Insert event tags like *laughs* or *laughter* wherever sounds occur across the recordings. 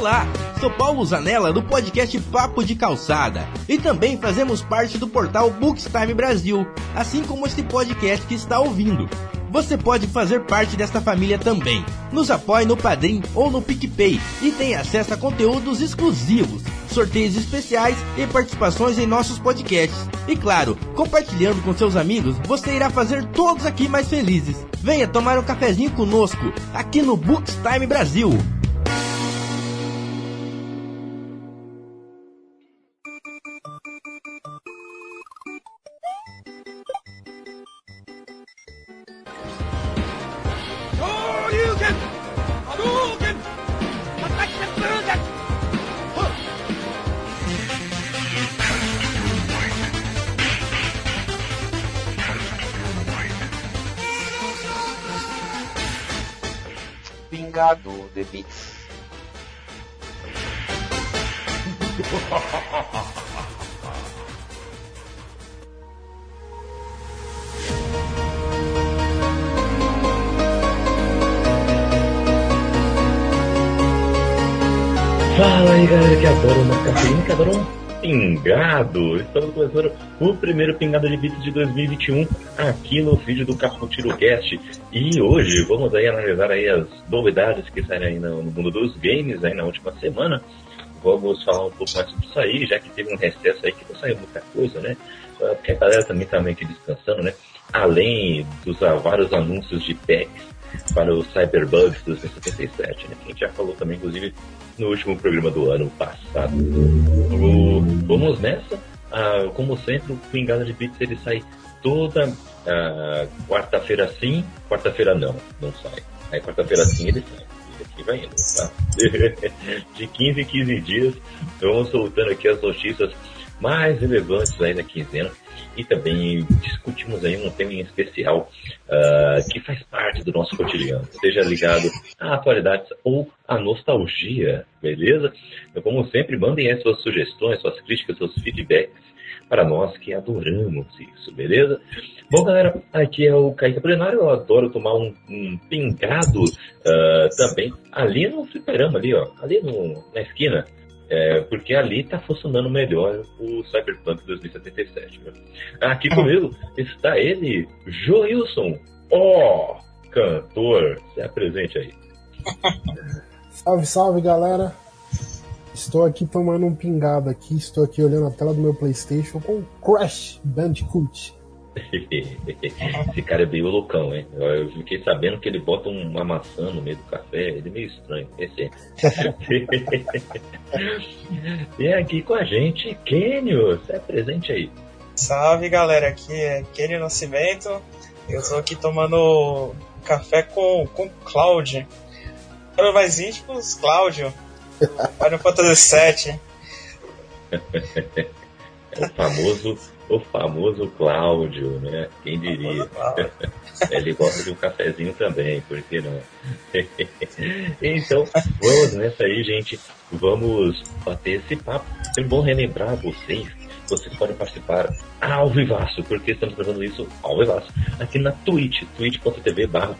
Olá, sou Paulo Zanella do podcast Papo de Calçada e também fazemos parte do portal Bookstime Brasil, assim como este podcast que está ouvindo. Você pode fazer parte desta família também. Nos apoie no Padrim ou no PicPay e tem acesso a conteúdos exclusivos, sorteios especiais e participações em nossos podcasts. E claro, compartilhando com seus amigos, você irá fazer todos aqui mais felizes. Venha tomar um cafezinho conosco, aqui no Bookstime Brasil. Fala aí galera que adora uma cafeína, que adora um pingado. Estamos começando o primeiro pingado de bits de 2021 aqui no vídeo do Caputiro Cast. E hoje vamos aí analisar aí as novidades que saíram aí no mundo dos games aí na última semana. Vamos falar um pouco mais sobre isso aí, já que teve um recesso aí que não saiu muita coisa, né? Porque a galera também tá meio que descansando, né? Além dos ah, vários anúncios de packs para o Cyberbugs 2077, né? Que a gente já falou também, inclusive, no último programa do ano passado. Vamos nessa. Ah, como sempre, o Pingada de Bits ele sai toda ah, quarta-feira sim, quarta-feira não, não sai. Aí quarta-feira sim ele sai. E aqui vai indo, tá? *laughs* De 15 em 15 dias, vamos soltando aqui as notícias mais relevantes aí da quinzena e também discutimos aí um tema em especial ah, que faz parte do nosso cotidiano, seja ligado à atualidade ou à nostalgia, beleza? Então, como sempre, mandem aí suas sugestões, suas críticas, seus feedbacks para nós que adoramos isso, beleza? Bom, galera, aqui é o Kaique Plenário, eu adoro tomar um, um pingado ah, também ali no fliperama, ali, ó, ali no, na esquina. É, porque ali tá funcionando melhor o Cyberpunk 2077. Né? Aqui *laughs* comigo está ele, Joilson, ó, cantor, se apresente aí. Salve, salve galera! Estou aqui tomando um pingado aqui, estou aqui olhando a tela do meu Playstation com Crash Bandicoot. *laughs* Esse cara é bem loucão, hein? Eu, fiquei sabendo que ele bota uma maçã no meio do café, ele é meio estranho. Esse *laughs* é. e aqui com a gente, Kenio, se apresente aí. Salve galera, aqui é Kenny Nascimento. Eu tô aqui tomando café com, com Cloud. Para mais íntimos, Cláudio. Final Fantasy VII. É *laughs* o famoso, o famoso Cláudio, né? Quem diria? *laughs* Ele gosta de um cafezinho também, por que não? *laughs* então, vamos nessa aí, gente. Vamos bater esse papo. É bom relembrar vocês. Vocês podem participar ao vivaço, porque estamos fazendo isso ao vivaço, aqui na Twitch, twitch.tv barra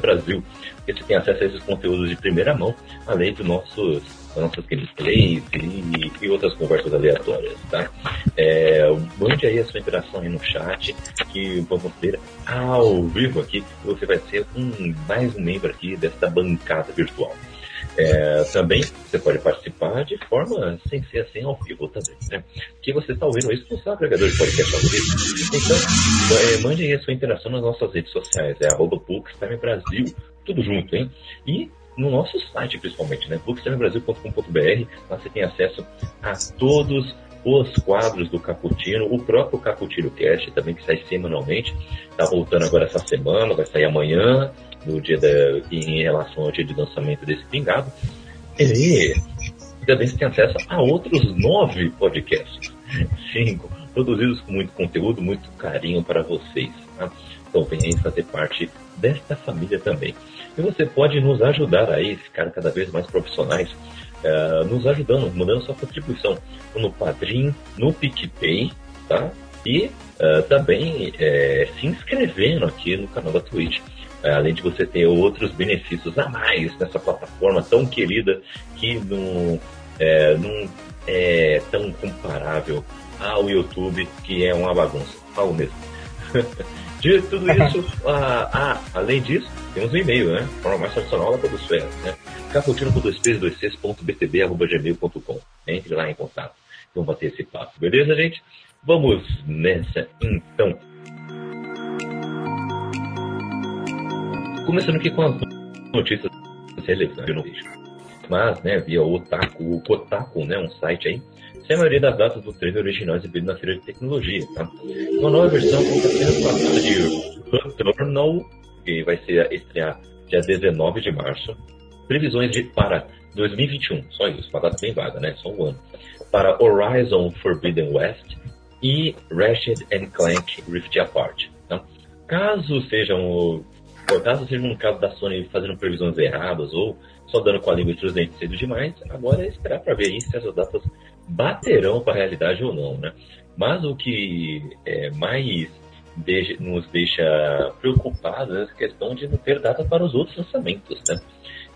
Brasil. Você tem acesso a esses conteúdos de primeira mão, além dos nossos nossas gameplays e, e outras conversas aleatórias, tá? É, mande aí a sua interação aí no chat, que vamos ter ao vivo aqui, você vai ser um, mais um membro aqui desta bancada virtual. É, também você pode participar de forma sem ser assim ao vivo também, né? Que você está ouvindo isso no seu agregador de podcast favorito. Então, é, mande aí a sua interação nas nossas redes sociais, é arroba Brasil, tudo junto, hein? E no nosso site, principalmente, né? bookstimebrasil.com.br, lá você tem acesso a todos os quadros do Caputino, o próprio Caputino Cast também, que sai semanalmente, tá voltando agora essa semana, vai sair amanhã, no dia da, em relação ao dia de lançamento desse pingado. E também tem acesso a outros nove podcasts, *laughs* cinco, produzidos com muito conteúdo, muito carinho para vocês. Tá? Então venha aí fazer parte desta família também. E você pode nos ajudar aí, ficar cada vez mais profissionais, uh, nos ajudando, mandando sua contribuição no Padrim, no PicPay, tá? E uh, também uh, se inscrevendo aqui no canal da Twitch. É, além de você ter outros benefícios a mais nessa plataforma tão querida que não é, não é tão comparável ao YouTube, que é uma bagunça. Falo mesmo. *laughs* De tudo isso, *laughs* ah, ah, além disso, temos um e-mail, né? Forma mais tradicional da Podosfera, né? Caputino com dois p's, dois c's, ponto btb, arroba gmail.com. Entre lá em contato. Vamos bater esse papo, beleza, gente? Vamos nessa, então. Começando aqui com as notícias relevantes. Mas, né, via Otaku, o Kotaku, né, um site aí, sem a maioria das datas do trailer original exibido na feira de tecnologia, tá? Uma nova versão conta apenas com a data de Returnal, que vai ser estrear dia 19 de março. Previsões de, para 2021, só isso, uma data bem vaga, né? Só um ano. Para Horizon Forbidden West e Ratchet Clank Rift Apart. Tá? Caso sejam caso seja um caso da Sony fazendo previsões erradas ou só dando com a língua entre os dentes cedo demais, agora é esperar para ver se essas datas baterão para a realidade ou não, né? Mas o que é mais deixa, nos deixa preocupados é a questão de não ter data para os outros lançamentos, né?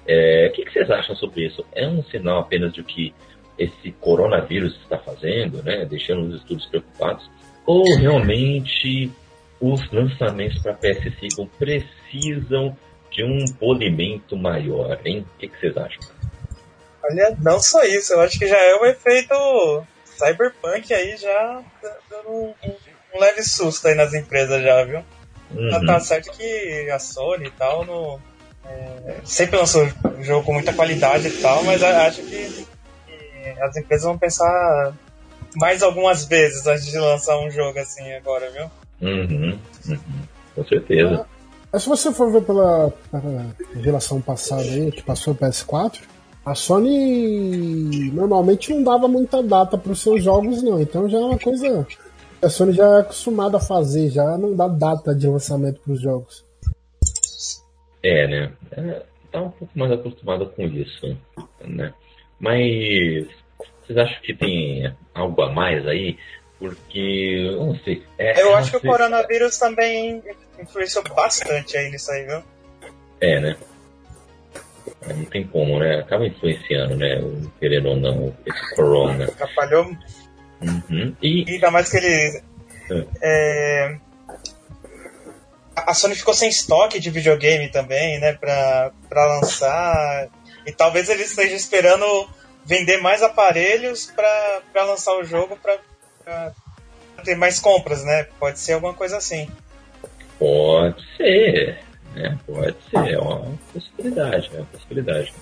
É, o que, que, vocês acham sobre isso? É um sinal apenas de que esse coronavírus está fazendo, né? Deixando os estudos preocupados? Ou realmente os lançamentos para PS5 precisam de um polimento maior, hein? O que, que vocês acham? Olha, não só isso, eu acho que já é um efeito cyberpunk aí já dando um, um leve susto aí nas empresas já, viu? Uhum. Tá certo que a Sony e tal no, é, sempre lançou jogo com muita qualidade e tal, mas acho que, que, as empresas vão pensar mais algumas vezes antes de lançar um jogo assim agora, viu? Uhum. Uhum. Com certeza. Mas se você for ver pela, pela geração passada aí, que passou o PS4, a Sony normalmente não dava muita data para os seus jogos, não. Então já é uma coisa que a Sony já é acostumada a fazer, já não dá data de lançamento para os jogos. É, né? É, tá um pouco mais acostumada com isso, né? Mas vocês acham que tem algo a mais aí? Porque, não sei. É, eu acho que sei. o coronavírus também influenciou bastante aí nisso aí, viu? É, né? Não tem como, né? Acaba influenciando, né? Querendo ou não, esse corona. Atrapalhou. Uhum. E... e ainda mais que ele. É. É... A Sony ficou sem estoque de videogame também, né? Pra, pra lançar. E talvez ele esteja esperando vender mais aparelhos pra, pra lançar o jogo pra, pra ter mais compras, né? Pode ser alguma coisa assim. Pode ser. Né? Pode ser, é uma possibilidade, é uma possibilidade.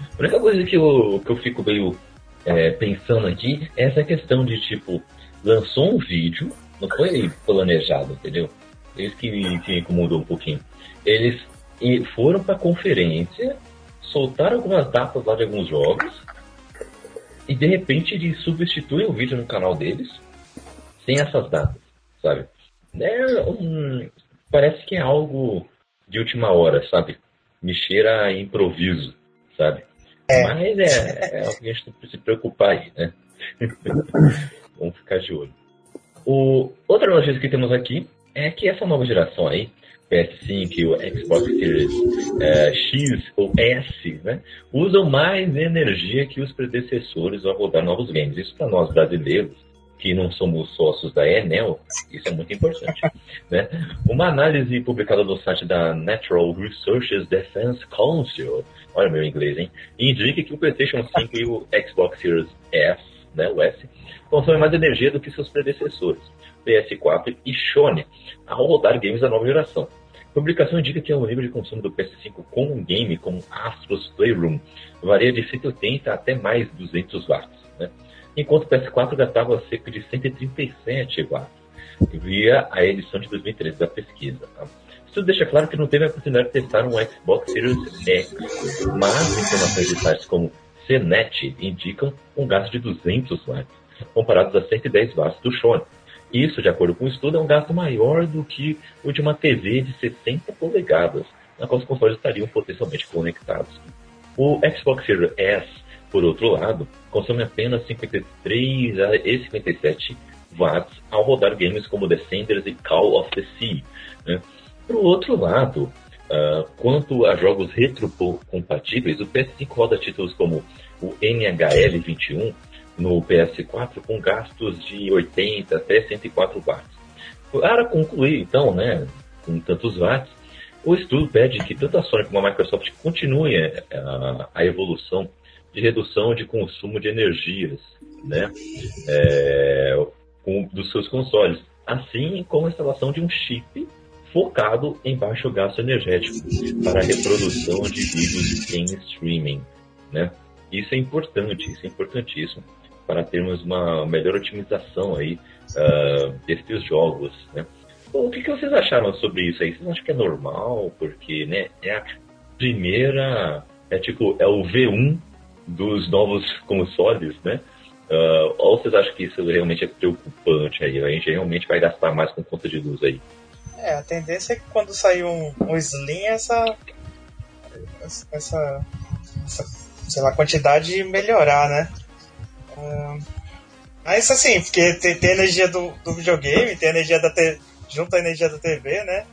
A única coisa que eu, que eu fico meio é, pensando aqui é essa questão de tipo, lançou um vídeo, não foi planejado, entendeu? Isso que que incomodou um pouquinho. Eles foram para conferência, soltaram algumas datas lá de alguns jogos, e de repente eles substituem o vídeo no canal deles sem essas datas, sabe? É um, parece que é algo de última hora, sabe? Me cheira a improviso, sabe? É. Mas é, é algo que a gente tem que se preocupar aí, né? *laughs* Vamos ficar de olho. O, outra notícia que temos aqui é que essa nova geração aí, PS5 e o Xbox Series é, X ou S, né, usam mais energia que os predecessores ao rodar novos games. Isso para nós brasileiros que não somos sócios da Enel, isso é muito importante. *laughs* né? Uma análise publicada no site da Natural Resources Defense Council, olha meu inglês, hein? Indica que o PlayStation 5 e o Xbox Series S, né, o S, consomem mais energia do que seus predecessores, PS4 e Sony, ao rodar games da nova geração. Publicação indica que o nível de consumo do PS5 com um game como Astros Playroom varia de 180 até mais 200 watts. Né? enquanto o PS4 gastava cerca de 137 watts, via a edição de 2013 da pesquisa. Tá? Isso deixa claro que não teve a oportunidade de testar um Xbox Series X, mas informações de sites como CNET indicam um gasto de 200 watts, comparados a 110 watts do Sony. Isso, de acordo com o estudo, é um gasto maior do que o de uma TV de 60 polegadas, na qual os consoles estariam potencialmente conectados. O Xbox Series S por outro lado, consome apenas 53 e 57 watts ao rodar games como Descenders e Call of the Sea. Né? Por outro lado, Uh, quanto a jogos retrocompatíveis, o PS5 roda títulos como o NHL21 no PS4 com gastos de 80 até 104 watts. Para concluir, então, né, com tantos watts, o estudo pede que tanto a Sony como a Microsoft continuem a, a evolução de redução de consumo de energias né, é, com, dos seus consoles, assim como a instalação de um chip focado em baixo gasto energético para a reprodução de vídeos em streaming. Né? Isso é importante, isso é importantíssimo para termos uma melhor otimização aí uh, desses jogos. Né? Bom, o que, que, vocês acharam sobre isso aí? Vocês acham que é normal? Porque né, é a primeira, é tipo, é o V1 dos novos *laughs* consoles, né? Uh, ou vocês acham que isso realmente é preocupante aí? A gente realmente vai gastar mais com conta de luz aí? É, a tendência é que quando sair um, um Slim, essa, essa, essa, sei lá, quantidade melhorar, né? Uh, mas assim, porque tem, tem energia do, do videogame, tem energia da te, junto à energia da TV, né?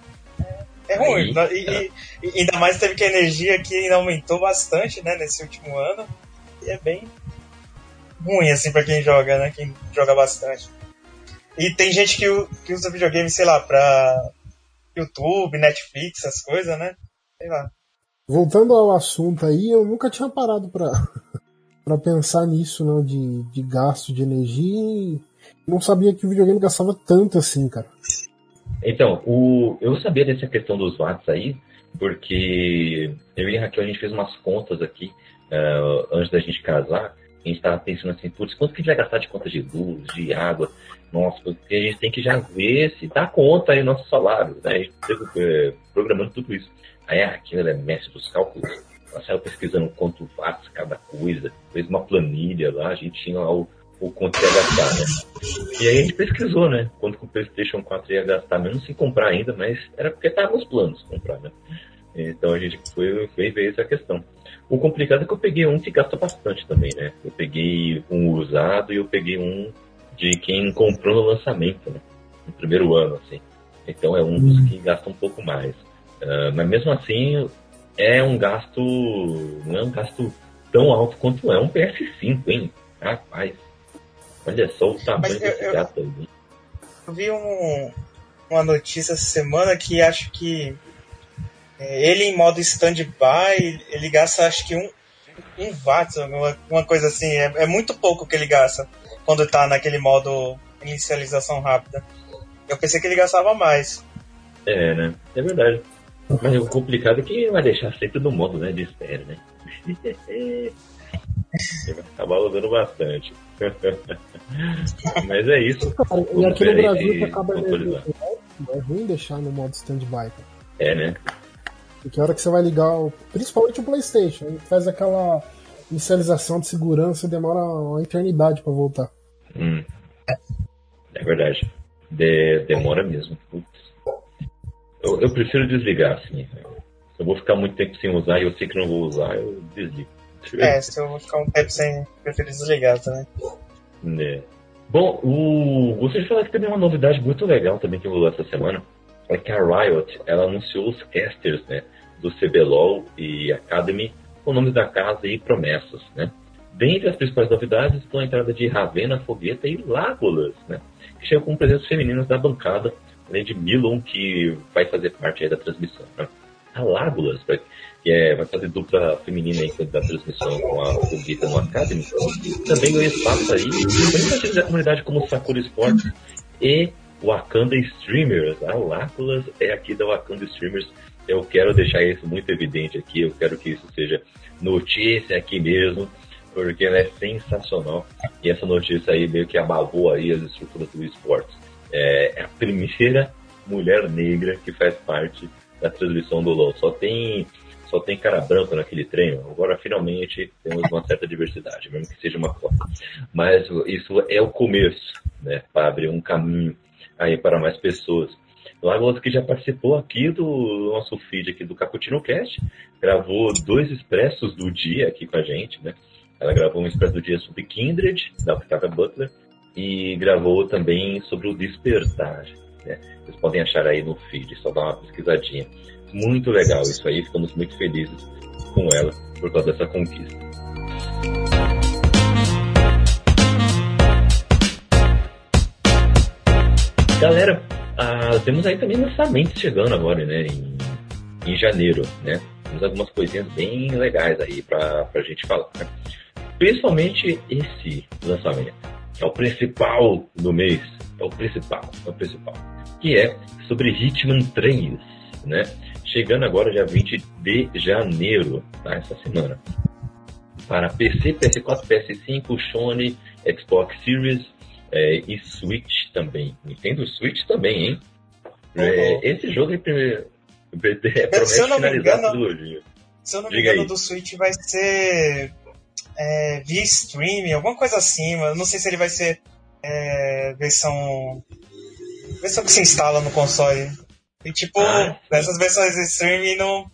É, é ruim. E, e, e, ainda mais teve que a energia aqui ainda aumentou bastante, né, nesse último ano. E é bem ruim, assim, pra quem joga, né? Quem joga bastante. E tem gente que, que usa videogame, sei lá, pra YouTube, Netflix, essas coisas, né? Sei lá. Voltando ao assunto aí, eu nunca tinha parado pra, pra pensar nisso, não, de, de gasto de energia não sabia que o videogame gastava tanto assim, cara. Então, o, eu sabia dessa questão dos watts aí, porque eu e a Raquel a gente fez umas contas aqui uh, antes da gente casar. A gente estava pensando assim, putz, quanto que a gente vai gastar de conta de luz, de água? Nossa, porque a gente tem que já ver se dá conta aí nosso salário, né? A gente uh, programando tudo isso. Aí a Raquel é mestre dos cálculos. Ela saiu pesquisando quanto watts cada coisa, fez uma planilha lá, a gente tinha lá o o quanto ia gastar, né? E aí a gente pesquisou, né? Quanto que o PlayStation 4 ia gastar, mesmo sem comprar ainda, mas era porque estava nos planos comprar, né? Então a gente foi, foi ver essa questão. O complicado é que eu peguei um que gasta bastante também, né? Eu peguei um usado e eu peguei um de quem comprou no lançamento, né? No primeiro ano, assim. Então é um dos hum. que gasta um pouco mais. Uh, mas mesmo assim, é um gasto. Não é um gasto tão alto quanto é um PS5, hein? Rapaz. Olha só o tamanho desse eu, gato aí. Eu vi um, uma notícia essa semana que acho que é, ele em modo stand-by, ele gasta acho que um, um watt, uma, uma coisa assim. É, é, muito pouco que ele gasta quando tá naquele modo inicialização rápida. Eu pensei que ele gastava mais. É, né? É verdade. Mas o complicado é que vai deixar sempre no modo né, de espera, né? Ele vai acabar usando bastante. *laughs* Mas é isso. Cara, e aqui no Brasil que acaba de... é ruim deixar no modo stand-by. É, né? Porque a hora que você vai ligar, principalmente o PlayStation, ele faz aquela inicialização de segurança e demora uma eternidade para voltar. Hum. É verdade. De, demora mesmo. Eu, eu, prefiro desligar, assim. Se eu vou ficar muito tempo sem usar e eu sei que não vou usar, eu desligo. É, se eu vou ficar um tempo sem, prefiro desligar também. É. Bom, o... gostaria de falar que também uma novidade muito legal também que rolou essa semana é que a Riot ela anunciou os casters né, do CBLOL e Academy com nomes da casa e promessas. Né? Dentre as principais novidades estão a entrada de Ravena, Fogueta e Lágolas, né, que chegam com presenças femininas da bancada, além de Milon, que vai fazer parte da transmissão. Né? A Lágolas, que é, vai fazer dupla feminina aí da transmissão com a Fogueta no Academy, também ganhou espaço aí, principalmente da comunidade como o Sakura Sports e Wakanda Streamers. A Láculas é aqui da Wakanda Streamers. Eu quero deixar isso muito evidente aqui, eu quero que isso seja notícia aqui mesmo, porque ela é sensacional. E essa notícia aí meio que abalou aí as estruturas do esportes. É, é a primeira mulher negra que faz parte da transmissão do LoL. Só tem só tem cara branco naquele treino. Agora, finalmente, temos uma certa diversidade, mesmo que seja uma cota. Mas isso é o começo, né? Para abrir um caminho aí para mais pessoas. Lagoas que já participou aqui do nosso feed aqui do Caputino Cast, gravou dois expressos do dia aqui com a gente, né? Ela gravou um expresso do dia sobre Kindred, da Octavia Butler, e gravou também sobre o Despertar. Né? Vocês podem achar aí no feed, só dar uma pesquisadinha. muito legal isso aí, ficamos muito felizes com ela por causa dessa conquista. Galera, ah, temos aí também lançamentos chegando agora, né? Em, em janeiro, né? Temos algumas coisinhas bem legais aí pra, pra gente falar. Né? Principalmente esse lançamento, que é o principal do mês. É o principal, é o principal. Que é sobre Hitman 3, né? Chegando agora dia 20 de janeiro, tá? Essa semana. Para PC, PS4, PS5, Sony, Xbox Series, é, e Switch também. Nintendo Switch também, hein? Uhum. É, esse jogo é, é, *laughs* promete se eu não finalizar me engano, a trilogia. Se eu não me Diga engano, aí. do Switch vai ser é, via streaming, alguma coisa assim, mas não sei se ele vai ser é, versão. versão que se instala no console. E tipo, Ah, nessas versões de streaming não,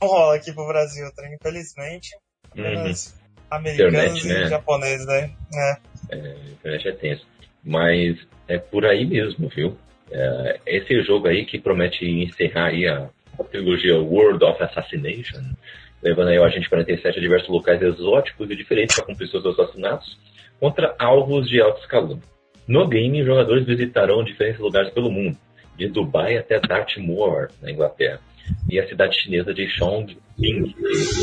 não rola aqui pro Brasil, tá? infelizmente. Apenas americanos Internet, né? e japoneses, né? É. É, internet é tenso. Mas é por aí mesmo, viu? É, esse jogo aí que promete encerrar aí a, a trilogia World of Assassination, levando aí o Agente 47 a diversos locais exóticos e diferentes para cumprir seus assassinatos contra alvos de alto escalão. No game, jogadores visitarão diferentes lugares pelo mundo, de Dubai até Dartmoor, na Inglaterra, e a cidade chinesa de Chongqing.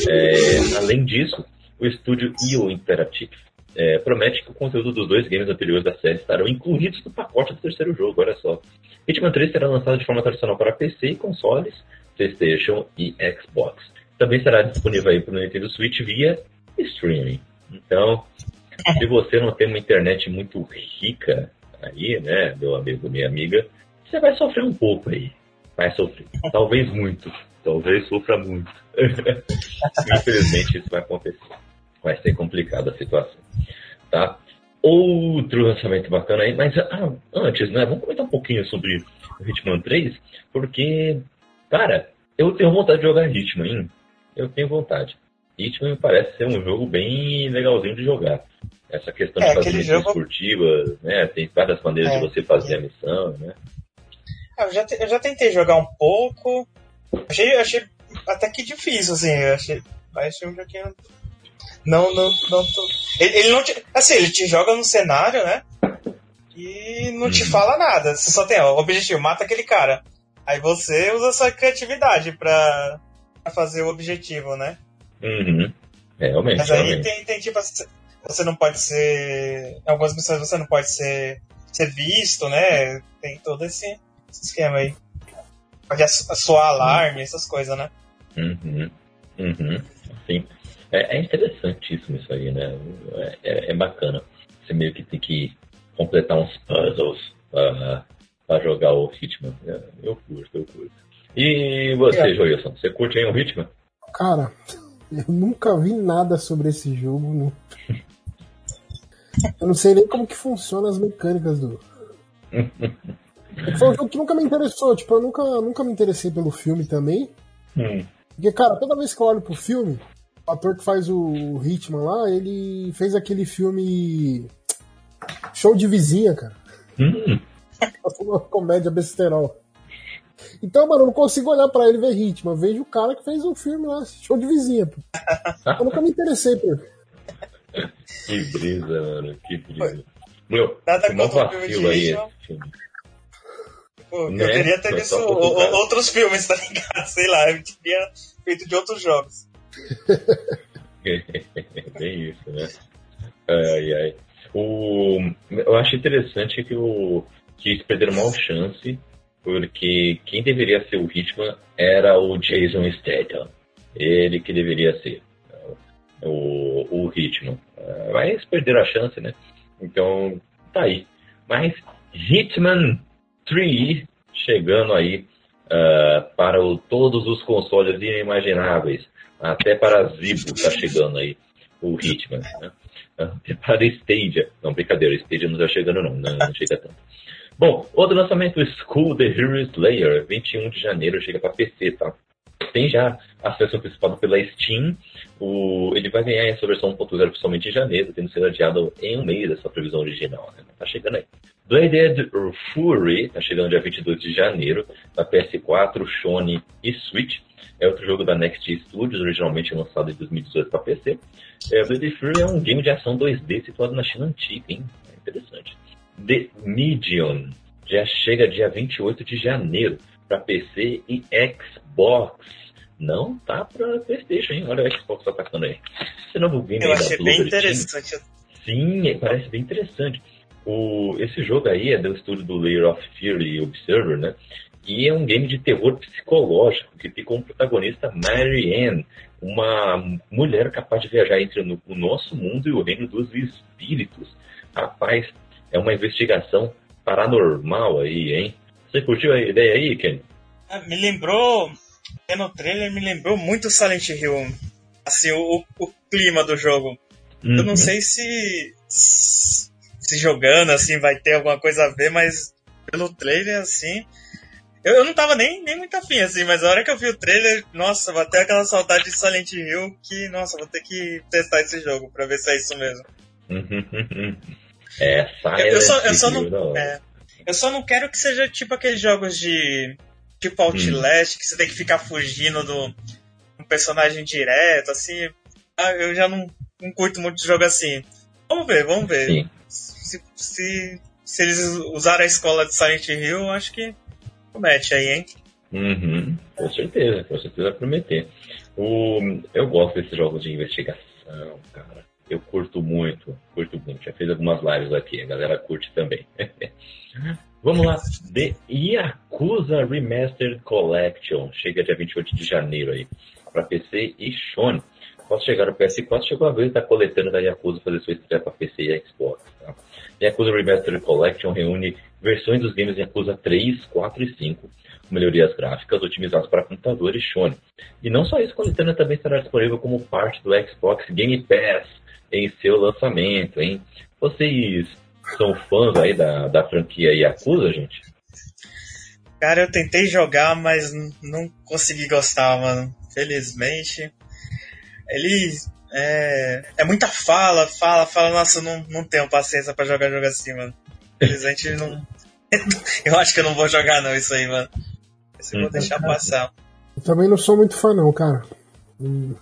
É, além disso, o estúdio IO Interactive é, promete que o conteúdo dos dois games anteriores da série estarão incluídos no pacote do terceiro jogo, olha só. Hitman 3 será lançado de forma tradicional para PC e consoles, PlayStation e Xbox. Também será disponível aí para o Nintendo Switch via streaming. Então, se você não tem uma internet muito rica aí, né, meu amigo, minha amiga, você vai sofrer um pouco aí. Vai sofrer. Talvez muito. Talvez sofra muito. *laughs* Infelizmente isso vai acontecer. Vai ser complicada a situação. Tá? Outro lançamento bacana aí, mas ah, antes, né? Vamos comentar um pouquinho sobre o Hitman 3, porque, cara, eu tenho vontade de jogar Hitman, hein? Eu tenho vontade. Hitman me parece ser um jogo bem legalzinho de jogar. Essa questão É, de fazer missões jogo- né? Tem várias maneiras É. de você fazer a missão, né? Ah, Eu já, eu já tentei jogar um pouco. Achei, achei até que difícil, assim. Achei, achei um joguinho. Não, não, não. tô- Ele, ele não te. Assim, ele te joga no cenário, né? E não te Uhum. fala nada. Você só tem, ó, o objetivo, mata aquele cara. Aí você usa sua criatividade pra, pra fazer o objetivo, né? Uhum. É, realmente, Mas aí realmente. tem, tem tipo. assim, Você não pode ser. Em algumas missões você não pode ser, ser visto, né? Tem todo esse, esse esquema aí. Pode soar alarme, essas coisas, né? Uhum. Uhum. Sim. É, é interessantíssimo isso aí, né? É, é- é bacana. Você meio que tem que completar uns puzzles pra, pra jogar o Hitman. É, Eu curto, eu curto. E você, É. Joilson, você curte aí o Hitman? Cara, eu nunca vi nada sobre esse jogo. Não. Eu não sei nem como que funciona as mecânicas do. Foi um jogo que nunca me interessou, tipo, eu nunca, nunca me interessei pelo filme também. Hum. Porque, cara, toda vez que eu olho pro filme, o ator que faz o Hitman lá, ele fez aquele filme. Show de vizinha, cara. Hum. Uma comédia besterol. Então, mano, eu não consigo olhar pra ele e ver Hitman. Eu vejo o cara que fez o filme lá, show de vizinha. Pô. *laughs* Eu nunca me interessei por ele. Que brisa, mano. Que brisa. Meu, Nada que o filme de vacilo aí filme. Pô, Né? Eu queria ter visto outros filmes, *laughs* tá ligado? Sei lá, eu teria feito de outros jogos. *laughs* Bem isso, né? Ai, ai. O, eu acho interessante que, o, que eles perderam mal chance, porque quem deveria ser o Hitman era o Jason Statham. Ele que deveria ser o, o Hitman. Ah, Mas perderam a chance, né? Então, tá aí. Mas Hitman 3 chegando aí ah, para o- todos os consoles inimagináveis. Até para Zibo tá chegando aí o Hitman. Né? Até para Stadia. Não, brincadeira, Stadia não tá chegando não, não, não chega tanto. Bom, outro lançamento, School The Hero Slayer, 21 de janeiro, chega para PC, tá? tem já acesso antecipado pela Steam. O, ele vai ganhar essa versão 1.0 oficialmente em janeiro, tendo sido adiado em um mês dessa previsão original. Né? Tá chegando aí. Bladed Fury tá chegando dia 22 de janeiro na PS4, Sony e Switch. É outro jogo da Next Studios, originalmente lançado em 2018 para PC. É, Bladed Fury é um game de ação 2D situado na China antiga, hein? É interessante. The Medium já chega dia 28 de janeiro para PC e Xbox. Não tá para PlayStation, hein? Olha o Xbox atacando aí. Esse novo game Eu achei bem interessante. Sim, parece bem interessante. O, esse jogo aí é do estúdio do Layer of Fear e Observer, né? E é um game de terror psicológico que tem como protagonista Marianne, uma mulher capaz de viajar entre o nosso mundo e o reino dos espíritos. Rapaz, é uma investigação paranormal aí, hein? Você curtiu a ideia aí, Ken? Ah, me lembrou, no trailer, me lembrou muito Silent Hill. Assim, o, o clima do jogo. Uhum. Eu não uhum. sei se, se jogando, assim, vai ter alguma coisa a ver, mas pelo trailer, assim. Eu, eu não tava nem, nem muito afim, assim, mas a hora que eu vi o trailer, nossa, bateu aquela saudade de Silent Hill que, nossa, vou ter que testar esse jogo pra ver se é isso mesmo. É, eu, eu, só, eu só não. É, eu só não quero que seja tipo aqueles jogos de. Tipo Outlast, hum. que você tem que ficar fugindo do um personagem direto, assim. Ah, eu já não, não curto muito de jogo assim. Vamos ver, vamos ver. Sim se, se, se eles usarem a escola de Silent Hill, acho que promete aí, hein? Uhum, com certeza, com certeza vai prometer. O, eu gosto desses jogos de investigação, cara. Eu curto muito, curto muito. Já fiz algumas lives aqui, a galera curte também. *laughs* Vamos lá, The Yakuza Remastered Collection. Chega dia 28 de janeiro aí, para PC e Sony. Posso chegar no PS4, chegou a vez da coletânea da Yakuza fazer sua estreia para PC e Xbox. Tá? Yakuza Remastered Collection reúne versões dos games Yakuza 3, 4 e 5, com melhorias gráficas otimizadas para computador e Sony. E não só isso, a coletânea também estará disponível como parte do Xbox Game Pass em seu lançamento, hein? Vocês são fãs aí da, da franquia Yakuza, gente? Cara, eu tentei jogar, mas não consegui gostar, mano. Felizmente. Ele é, é muita fala, fala, fala. Nossa, eu não, não tenho paciência para jogar jogo assim, mano. Felizmente não. *laughs* eu acho que eu não vou jogar, não, isso aí, mano. Esse eu vou deixar passar. Eu também não sou muito fã, não, cara. Não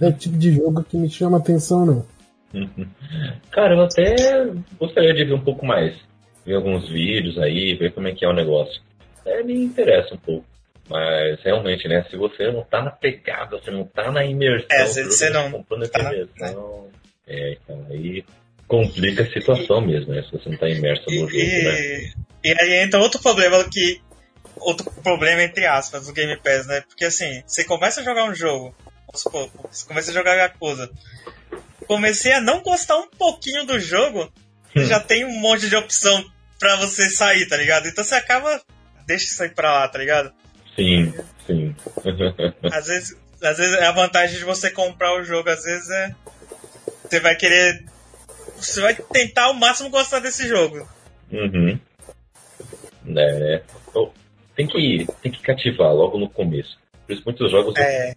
é o tipo de jogo que me chama atenção, não. *laughs* Cara, eu até gostaria de ver um pouco mais. Ver alguns vídeos aí, ver como é que é o negócio. É, me interessa um pouco. Mas realmente, né? Se você não tá na pegada, você não tá na imersão, é, se você não comprando tá imersão, né? é, então aí complica a situação e, mesmo, né? Se você não tá imerso no jogo, e, né? E aí entra outro problema que. Outro problema, entre aspas, do Game Pass, né? Porque assim, você começa a jogar um jogo, vamos supor, você começa a jogar Yakuza. Comecei a não gostar um pouquinho do jogo, hum. já tem um monte de opção pra você sair, tá ligado? Então você acaba. Deixa isso aí pra lá, tá ligado? Sim, sim. *laughs* às, vezes, às vezes é a vantagem de você comprar o jogo, às vezes é. Você vai querer. Você vai tentar ao máximo gostar desse jogo. Uhum. É. Oh, tem, que, tem que cativar logo no começo. Por isso muitos jogos é.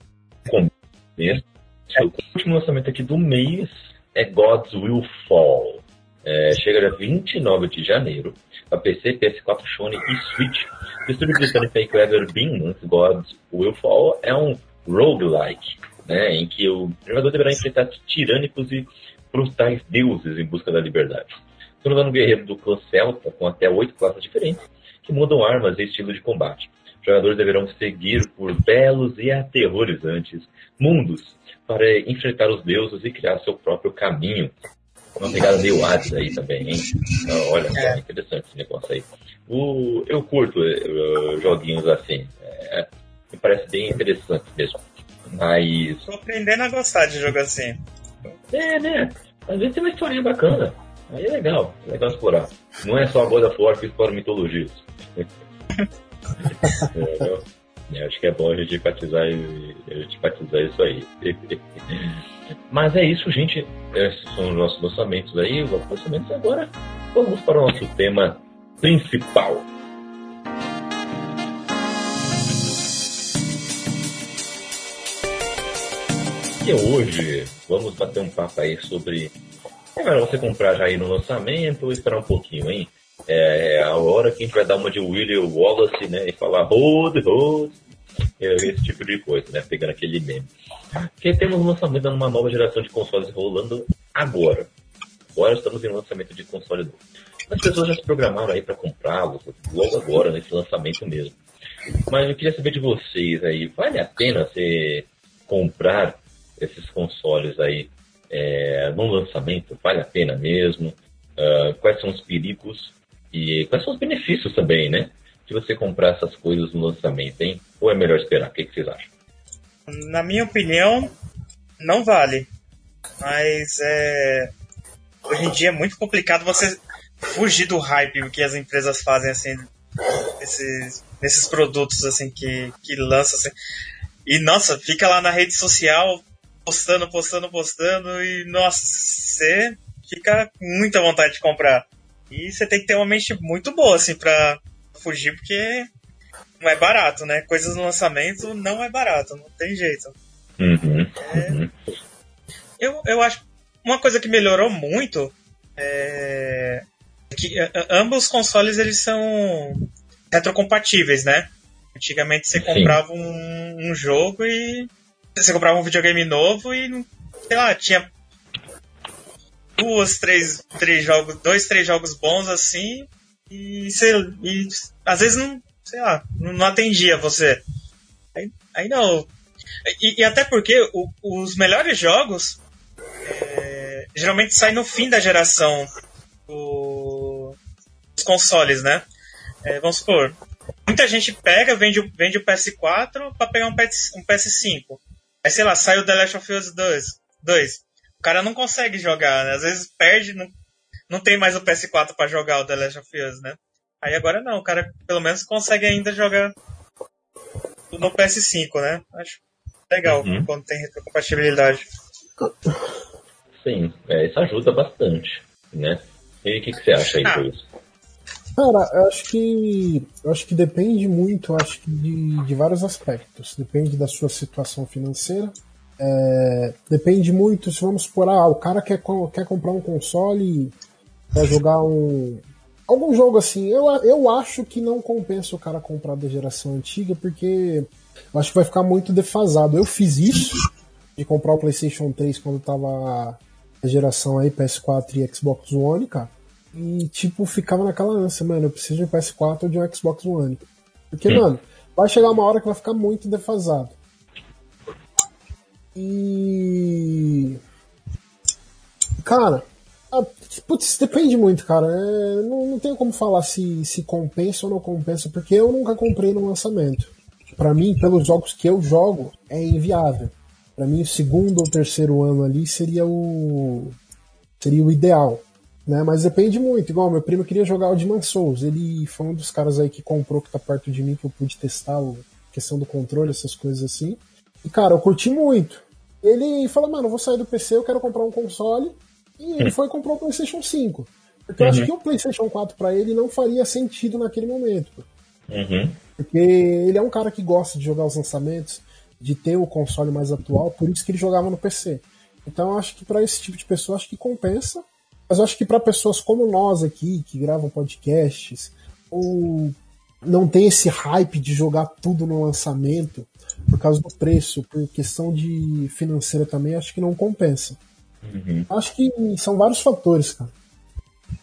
começo. O último lançamento aqui do mês é Gods Will Fall. É, chega dia 29 de janeiro para PC, PS4, Sony e Switch. O estúdio britânico aí, Clever Bean, Gods Will Fall, é um roguelike, né, em que o jogador deverá enfrentar tirânicos e brutais deuses em busca da liberdade. Tornando um guerreiro do clã Celta, com até oito classes diferentes, que mudam armas e estilo de combate. Jogadores deverão seguir por belos e aterrorizantes mundos para enfrentar os deuses e criar seu próprio caminho, uma pegada meio Hades aí também, hein? Então, olha, é. interessante esse negócio aí. O, eu curto uh, joguinhos assim. É, me parece bem interessante mesmo. Mas. Tô aprendendo a gostar de jogo assim. É, né? Às vezes tem uma historinha bacana. Aí é legal, é legal explorar. Não é só a da Flor que explora mitologias. *laughs* é, é, acho que é bom a gente enfatizar, a gente enfatizar isso aí. *laughs* Mas é isso, gente. Esses são os nossos lançamentos aí, os lançamentos. Agora vamos para o nosso tema principal. E hoje vamos bater um papo aí sobre. É melhor você comprar já aí no lançamento ou esperar um pouquinho, hein? É a hora que a gente vai dar uma de William Wallace, né? E falar hold, hold. É esse tipo de coisa, né? Pegando aquele meme. Porque temos um lançamento de uma nova geração de consoles rolando agora. Agora estamos em lançamento de console novo. As pessoas já se programaram aí para comprá-los logo agora, nesse lançamento mesmo. Mas eu queria saber de vocês aí, vale a pena você comprar esses consoles aí é, no lançamento? Vale a pena mesmo? Uh, quais são os perigos e quais são os benefícios também, né? De você comprar essas coisas no lançamento, hein? Ou é melhor esperar? O que, que vocês acham? Na minha opinião, não vale. Mas é, hoje em dia é muito complicado você fugir do hype que as empresas fazem assim nesses, nesses produtos assim que, que lançam assim. E nossa, fica lá na rede social postando, postando, postando e nossa, você fica com muita vontade de comprar. E você tem que ter uma mente muito boa assim para fugir porque não é barato, né? Coisas no lançamento não é barato, não tem jeito. Uhum, uhum. É, eu, eu acho uma coisa que melhorou muito é que ambos os consoles eles são retrocompatíveis, né? Antigamente você comprava um, um, jogo e você comprava um videogame novo e sei lá, tinha duas, três, três jogos, dois, três jogos bons assim e, você, e às vezes não, sei lá, não atendia você. Aí, aí não. E, e até porque o, os melhores jogos é, geralmente saem no fim da geração do, dos consoles, né? É, vamos supor, muita gente pega, vende, vende o PS4 para pegar um, PS, um PS5. Aí, sei lá, sai o The Last of Us 2. 2. O cara não consegue jogar, né? Às vezes perde, não, não tem mais o PS4 para jogar o The Last of Us, né? Aí agora não, o cara pelo menos consegue ainda jogar no PS5, né? Acho legal uhum. quando tem retrocompatibilidade. Sim, é, isso ajuda bastante, né? E o que, que você acha aí, ah. isso? Cara, eu acho que eu acho que depende muito, acho que de, de vários aspectos. Depende da sua situação financeira. É, depende muito, se vamos supor, ah, o cara quer, quer comprar um console quer jogar um. Algum jogo assim, eu, eu acho que não compensa o cara comprar da geração antiga, porque eu acho que vai ficar muito defasado. Eu fiz isso de comprar o PlayStation 3 quando tava a geração aí, PS4 e Xbox One, cara. E, tipo, ficava naquela ânsia, mano, eu preciso de um PS4 ou de um Xbox One. Porque, Sim. mano, vai chegar uma hora que vai ficar muito defasado. E. Cara, putz, depende muito, cara. É, não, não tenho como falar se, se compensa ou não compensa, porque eu nunca comprei no lançamento. Para mim, pelos jogos que eu jogo, é inviável. Para mim, o segundo ou terceiro ano ali seria o seria o ideal. Né? Mas depende muito. Igual meu primo queria jogar o Demon Souls. Ele foi um dos caras aí que comprou, que tá perto de mim, que eu pude testar a questão do controle, essas coisas assim. E, cara, eu curti muito. Ele falou, mano, eu vou sair do PC, eu quero comprar um console. E ele foi e comprou o PlayStation 5. Porque eu uhum. acho que o PlayStation 4 para ele não faria sentido naquele momento. Uhum. Porque ele é um cara que gosta de jogar os lançamentos, de ter o console mais atual, por isso que ele jogava no PC. Então eu acho que para esse tipo de pessoa acho que compensa. Mas eu acho que para pessoas como nós aqui, que gravam podcasts, ou não tem esse hype de jogar tudo no lançamento por causa do preço, por questão de financeira também, acho que não compensa. Uhum. Acho que são vários fatores, cara.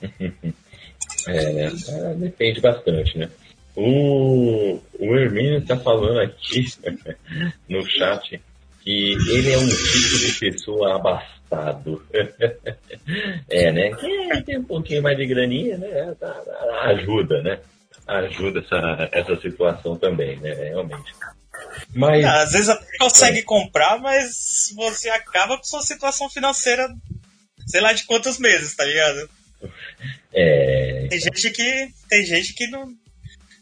*laughs* É, é, depende bastante, né? O, o Hermínio tá falando aqui *laughs* no chat que ele é um tipo de pessoa abastado. *laughs* é, né? Quem tem um pouquinho mais de graninha, né? Tá, tá, ajuda, né? Ajuda essa, essa situação também, né? Realmente. Mas... Às vezes até consegue comprar, mas você acaba com sua situação financeira, sei lá de quantos meses, tá ligado? É... Tem gente que. Tem gente que não,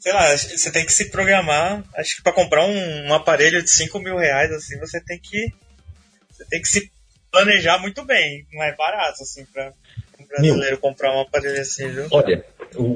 sei lá, você tem que se programar. Acho que para comprar um, um, aparelho de 5 mil reais, assim, você tem que. Você tem que se planejar muito bem. Não é barato, assim, para um brasileiro Meu, comprar um aparelho assim, viu? Olha,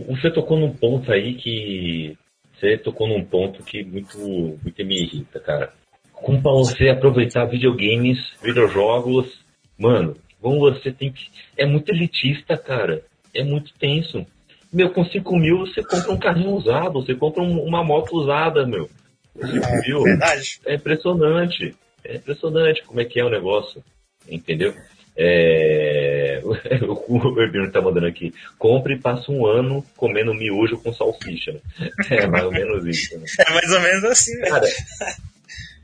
você tocou num ponto aí que. Você tocou num ponto que muito, muito me irrita, cara. como pra você aproveitar videogames, videojogos, mano, como você tem que. É muito elitista, cara. É muito tenso. Meu, com 5 mil você compra um carrinho usado, você compra um, uma moto usada, meu. É, mil. Verdade. É impressionante. É impressionante como é que é o negócio. Entendeu? É... *laughs* o Herbino tá mandando aqui. Compre e passa um ano comendo miojo com salsicha. *laughs* É mais ou menos isso. Né? É mais ou menos assim, né? Cara,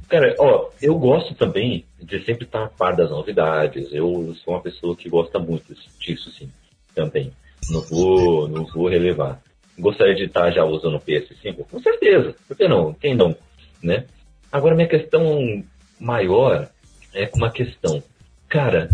cara, ó, eu gosto também de sempre estar a par das novidades. Eu sou uma pessoa que gosta muito disso, sim, também. Não vou, não vou relevar. Gostaria de estar já usando o PS5? Com certeza. Por que não? Quem não? Né? Agora, minha questão maior é uma questão. Cara,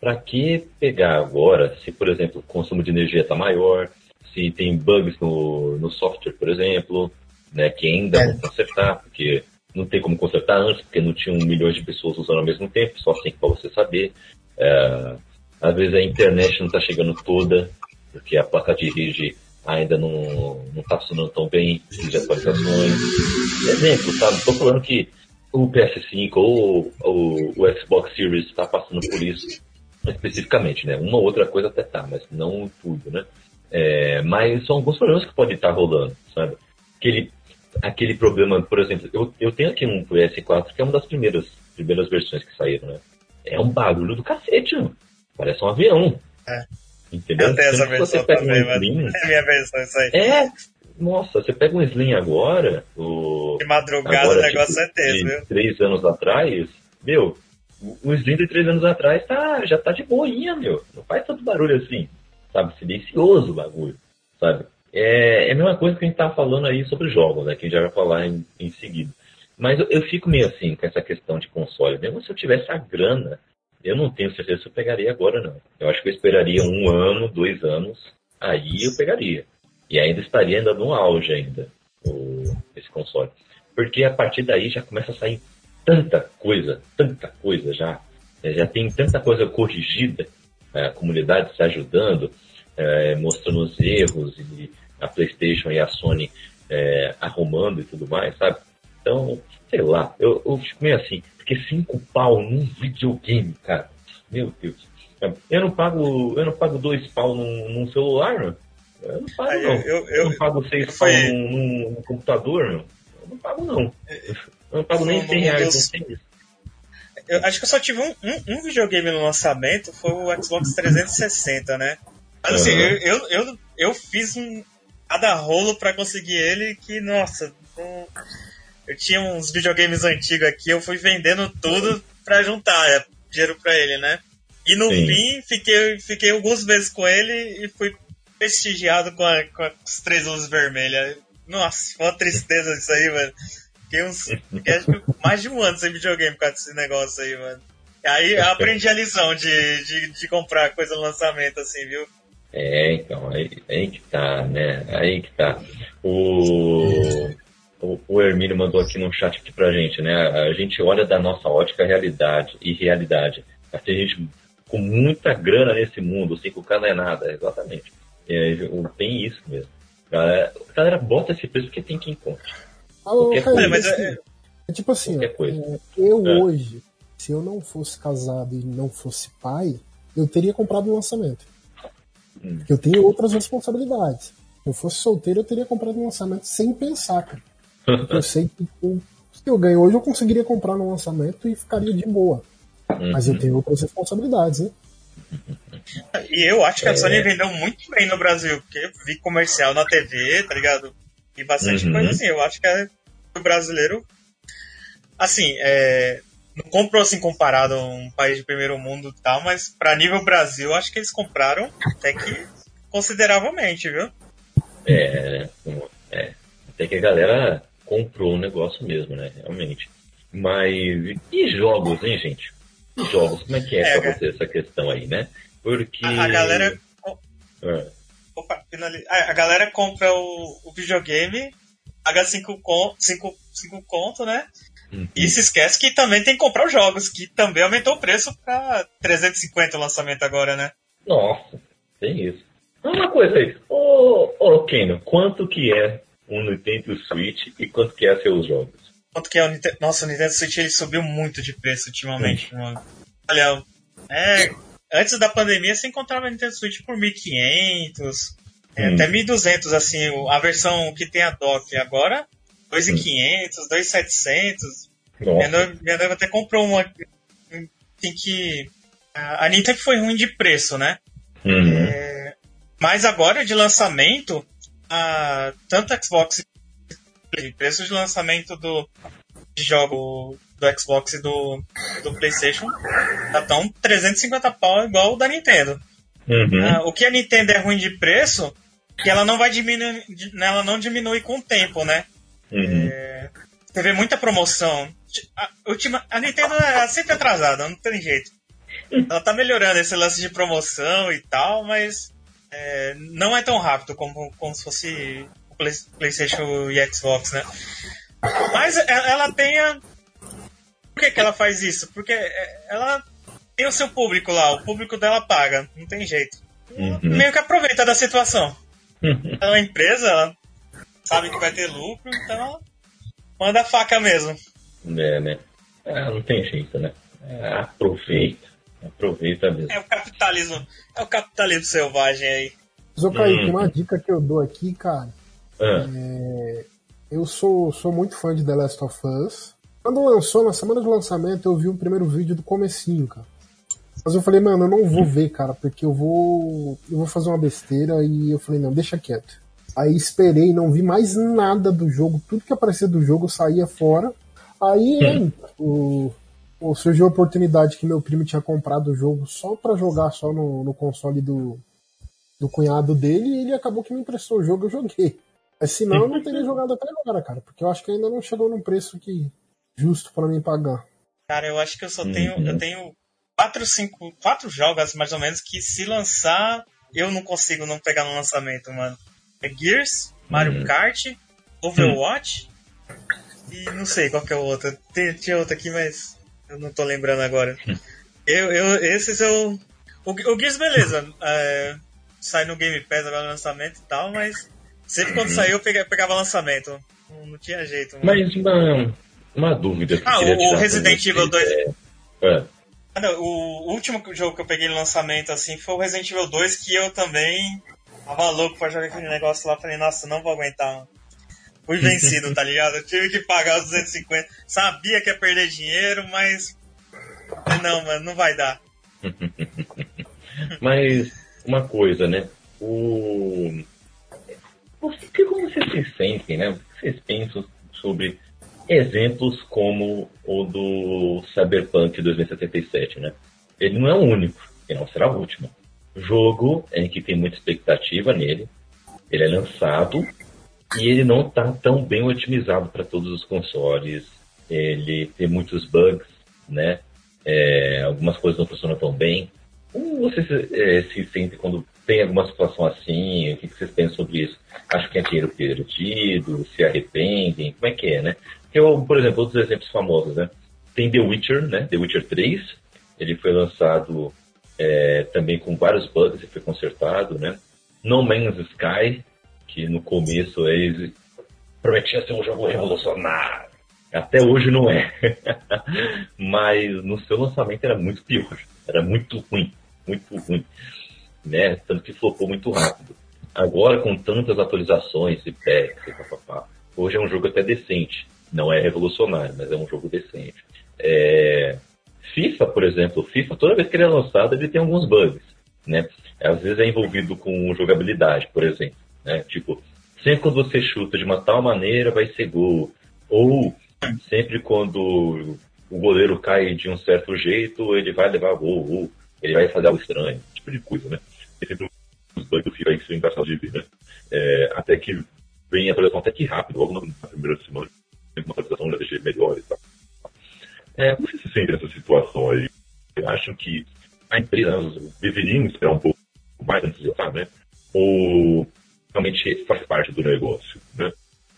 para que pegar agora, se por exemplo o consumo de energia está maior, se tem bugs no, no software, por exemplo, né, que ainda é. vão consertar, porque não tem como consertar antes, porque não tinham milhões de pessoas usando ao mesmo tempo, só assim para você saber. É, às vezes a internet não está chegando toda, porque a placa de rede ainda não está funcionando tão bem de atualizações. Exemplo, sabe? Estou falando que o PS5 ou, ou o Xbox Series está passando por isso especificamente, né? Uma outra coisa até tá, mas não tudo, né? É, mas são alguns problemas que podem estar rolando, sabe? Aquele, aquele problema, por exemplo, eu, eu tenho aqui um PS4 que é uma das primeiras, primeiras versões que saíram, né? É um barulho do cacete, mano. Parece um avião. É. Entendeu? Eu tenho essa versão também, um Slim, é minha versão isso aí. É, nossa, você pega um Slim agora, o... De madrugada agora, o negócio tipo, é tenso, viu? Três anos atrás, meu, o Slim de três anos atrás tá, já tá de boinha, meu. Não faz tanto barulho assim, sabe? Silencioso o bagulho, sabe? É, é a mesma coisa que a gente tava falando aí sobre jogos, né? Que a gente já vai falar em, em seguida. Mas eu, eu, fico meio assim com essa questão de console. Mesmo se eu tivesse a grana, eu não tenho certeza se eu pegaria agora, não. Eu acho que eu esperaria um ano, dois anos, aí eu pegaria. E ainda estaria ainda no auge ainda, o, esse console. Porque a partir daí já começa a sair tanta coisa, tanta coisa já. É, já tem tanta coisa corrigida, é, a comunidade se ajudando, é, mostrando os erros, e a PlayStation e a Sony é, arrumando e tudo mais, sabe? Então, sei lá, eu, eu fico meio assim, porque cinco pau num videogame, cara, meu Deus. Eu não pago, eu não pago dois pau num, num celular, meu. Eu não pago, não. Eu, eu, eu não pago seis pau num, num, computador, meu. Eu não pago, não. Eu não pago nem 100 reais Eu acho que eu só tive um, um, um, videogame no lançamento, foi o Xbox 360, né? Mas assim, uhum. eu, eu, eu, eu, fiz um cada rolo pra conseguir ele que, nossa, eu tinha uns videogames antigos aqui, eu fui vendendo tudo pra juntar é, dinheiro pra ele, né? E no Sim. fim, fiquei, fiquei alguns meses com ele e fui prestigiado com, a, com as três luzes vermelhas. Nossa, foi uma tristeza isso aí, velho. Fiquei uns. Fiquei mais de um ano sem videogame por causa desse negócio aí, mano. Aí aprendi a lição de, de, de comprar coisa no lançamento, assim, viu? É, então, aí, aí que tá, né? Aí que tá. O, o, o Hermínio mandou aqui no chat aqui pra gente, né? A gente olha da nossa ótica realidade e realidade. Assim, a gente com muita grana nesse mundo, o 5K não é nada, exatamente. É, tem isso mesmo. Galera, galera bota esse preço porque tem quem cara, mas é, é, tipo assim, ó, eu é. hoje, se eu não fosse casado e não fosse pai, eu teria comprado o lançamento. Hum. Porque eu tenho outras responsabilidades. Se eu fosse solteiro, eu teria comprado o lançamento sem pensar, cara. Porque eu sei que eu, se eu ganho hoje, eu conseguiria comprar no lançamento e ficaria de boa. Uhum. Mas eu tenho outras responsabilidades, né? E eu acho que a Sony é. vendeu muito bem no Brasil, porque vi comercial na TV, tá ligado? E bastante uhum. coisa assim. Eu acho que é brasileiro, assim, é, não comprou assim comparado a um país de primeiro mundo e tal, mas para nível Brasil, acho que eles compraram até que consideravelmente, viu? É, é, até que a galera comprou o negócio mesmo, né? Realmente. Mas e jogos, hein, gente? E jogos, como é que é, é pra você essa questão aí, né? Porque. A, a galera. É. Opa, a galera compra o, o videogame paga 5 conto, cinco, cinco conto, né? Uhum. E se esquece que também tem que comprar os jogos, que também aumentou o preço pra 350 o lançamento agora, né? Nossa, tem isso. Uma coisa aí, ô, ô Keno, quanto que é um Nintendo Switch e quanto que é seus jogos? quanto que é o Nintendo. Nossa, o Nintendo Switch ele subiu muito de preço ultimamente, mano. Olha, é. Antes da pandemia você encontrava o Nintendo Switch por 1500, é, até 1200, assim, a versão que tem a dock. Agora, 2500, 2700. Minha noiva, minha noiva até comprou uma. Tem que. A a Nintendo foi ruim de preço, né? Uhum. Mas agora de lançamento, a, tanto Xbox e preço de lançamento do de jogo do Xbox e do, do PlayStation já estão 350 pau igual o da Nintendo. Uhum. Ah, o que a Nintendo é ruim de preço, que ela não vai diminuir, ela não diminui com o tempo, né? Uhum. Você vê muita promoção. A, ultima, a Nintendo é sempre atrasada, não tem jeito. Ela tá melhorando esse lance de promoção e tal, mas é, não é tão rápido como, como se fosse o Play- PlayStation e Xbox, né? Mas e- ela tem a. Por que, que ela faz isso? Porque é, ela tem o seu público lá, o público dela paga, não tem jeito. Uhum. Meio que aproveita da situação. *laughs* É uma empresa, ela sabe que vai ter lucro, então manda a faca mesmo. É, né? Ah, não tem jeito, né? É, aproveita. Aproveita mesmo. É o capitalismo, é o capitalismo selvagem aí. Mas, ô Kaique, Hum. uma dica que eu dou aqui, cara. Ah, Eu sou, sou muito fã de The Last of Us. Quando lançou, na semana de lançamento, eu vi um primeiro vídeo do comecinho, cara. Mas eu falei, mano, eu não vou ver, cara, porque eu vou. Eu vou fazer uma besteira e eu falei, não, deixa quieto. Aí esperei, não vi mais nada do jogo, tudo que aparecia do jogo eu saía fora. Aí hein, o, o- surgiu a oportunidade que meu primo tinha comprado o jogo só pra jogar só no, no console do, do cunhado dele e ele acabou que me emprestou o jogo eu joguei. Mas senão eu não teria jogado até agora, cara, porque eu acho que ainda não chegou num preço que justo pra mim pagar. Cara, eu acho que eu só Uhum. tenho. Eu tenho quatro, cinco. Quatro jogos, mais ou menos, que se lançar, eu não consigo não pegar no lançamento, mano. É Gears, Mario Uhum. Kart, Overwatch e não sei qual que é o outro. Tem, tinha outro aqui, mas eu não tô lembrando agora. Eu, eu, esses eu. O, o Gears, beleza. é, sai no Game Pass agora no lançamento e tal, mas sempre quando saiu eu pega- pegava lançamento. Não, não tinha jeito. mano. mas uma, uma dúvida que Ah, o- Resident Evil 2. É, ah, Ah, o último jogo que eu peguei no lançamento assim foi o Resident Evil 2, que eu também tava louco pra jogar aquele negócio lá. Falei, nossa, não vou aguentar. Fui vencido, tá ligado? Eu tive que pagar os 250. Sabia que ia perder dinheiro, mas. Não, mano, não vai dar. *laughs* Mas uma coisa, né? O... como vocês se sentem, né? O que vocês pensam sobre exemplos como o do Cyberpunk 2077, né? Ele não é o único, e não será o último. Jogo em que tem muita expectativa nele, ele é lançado e ele não está tão bem otimizado para todos os consoles. Ele tem muitos bugs, né? É, algumas coisas não funcionam tão bem. Como você se, é, se sente quando tem alguma situação assim? O que, que vocês pensam sobre isso? Acho que é dinheiro perdido? Se arrependem? Como é que é, né? Eu, por exemplo, outros exemplos famosos, né? Tem The Witcher, né? The Witcher 3. Ele foi lançado é, também com vários bugs e foi consertado, né? No Man's Sky, que no começo eles prometia ser um jogo revolucionário. Até hoje não é. *laughs* Mas no seu lançamento era muito pior. Era muito ruim. Muito ruim. Né? Tanto que flopou muito rápido. Agora, com tantas atualizações e packs hoje é um jogo até decente. Não é revolucionário, mas é um jogo decente. É... FIFA, por exemplo, FIFA, toda vez que ele é lançado, ele tem alguns bugs. Né? Às vezes é envolvido com jogabilidade, por exemplo. Né? Tipo, sempre quando você chuta de uma tal maneira, vai ser gol. Ou sempre quando o goleiro cai de um certo jeito, ele vai levar gol, ou ele vai fazer algo estranho, esse tipo de coisa, né? Tem sempre uns bugs do FIFA aí que são engraçados de ver, né? É, até que vem a atualização até que rápido, logo na primeira semana, uma atualização já deixei melhor e tal. É, como você se sente nessa situação aí? Acham que a empresa deveria esperar um pouco mais antes de lançar, né? Ou realmente faz parte do negócio, né?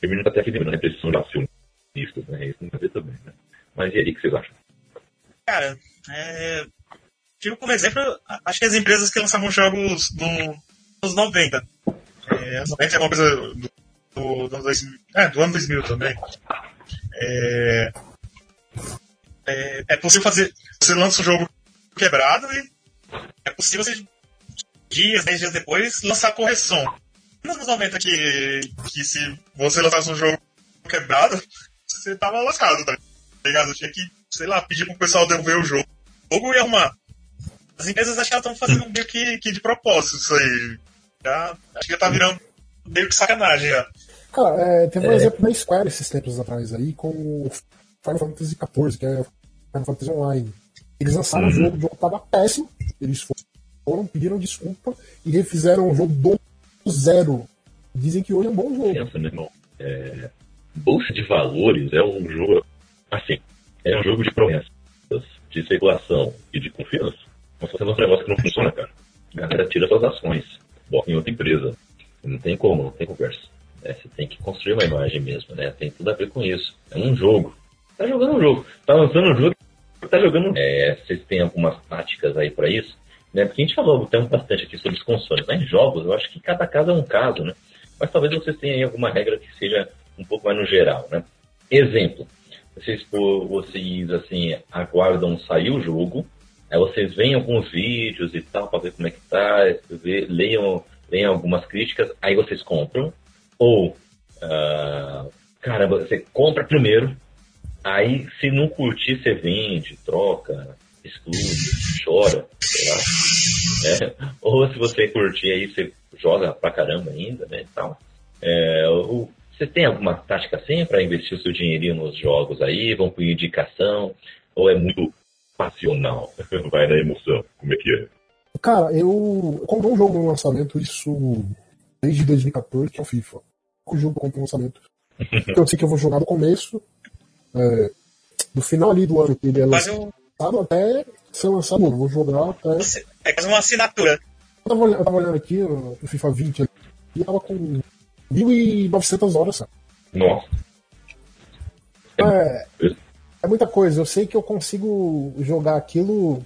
O menino tá até aqui lembrando a impressão de acionistas, né? Isso tem a ver também, né? Mas e aí, o que vocês acham? Cara, é... Tiro como exemplo, acho que as empresas que lançavam jogos do, dos 90. É, anos 90 é uma coisa do, do, do, 2000, é, do ano 2000 também. É, é, é possível fazer. Você lança um jogo quebrado e é possível você, dias, dez dias depois, lançar correção. Nos anos 90 que, que se você lançasse um jogo quebrado, você tava lascado, tá ligado? Tinha que, sei lá, pedir pro pessoal devolver o jogo e arrumar. As empresas acho que elas estão fazendo meio que, que de propósito isso aí. Já, acho que já tá virando meio que sacanagem já. Cara, é, teve um é. exemplo da Square esses tempos atrás aí com o Final Fantasy XIV, que é Final Fantasy Online. Eles lançaram uhum. o jogo, o jogo tava péssimo, eles foram, pediram desculpa e refizeram o jogo do zero. Dizem que hoje é um bom jogo. Pensa, meu irmão. É... Bolsa de Valores é um jogo, assim, é um jogo de promessas, de especulação e de confiança. Mas você lança um negócio que não funciona, cara. A galera tira suas ações, bota em outra empresa. Não tem como, não tem conversa. É, você tem que construir uma imagem mesmo, né? Tem tudo a ver com isso. É um jogo. Tá jogando um jogo. Tá lançando um jogo. Tá jogando. É, vocês têm algumas táticas aí para isso? Né? Porque a gente falou tem bastante aqui sobre os consoles. Mas em jogos, eu acho que cada caso é um caso, né? Mas talvez vocês tenham aí alguma regra que seja um pouco mais no geral, né? Exemplo. Vocês, vocês assim, aguardam sair o jogo, aí vocês veem alguns vídeos e tal, para ver como é que tá, leiam, leiam algumas críticas, aí vocês compram, ou, uh, caramba, você compra primeiro, aí se não curtir, você vende, troca, exclui, chora, sei lá. Né? *laughs* Ou se você curtir, aí você joga pra caramba ainda, né? Então, é, você tem alguma tática assim para investir o seu dinheirinho nos jogos aí? Vão por indicação? Ou é muito passional? *laughs* Vai na emoção? Como é que é? Cara, eu comprei um jogo no lançamento, isso desde 2014, que é o FIFA o jogo compra um lançamento. Então eu sei que eu vou jogar no começo, é, do final ali do ano que ele é lançado um... até ser lançado novo. Vou jogar até. É quase uma assinatura. Eu tava, eu tava olhando aqui no FIFA 20 e tava com 1.900 horas, sabe? Nossa. É, é muita coisa. Eu sei que eu consigo jogar aquilo.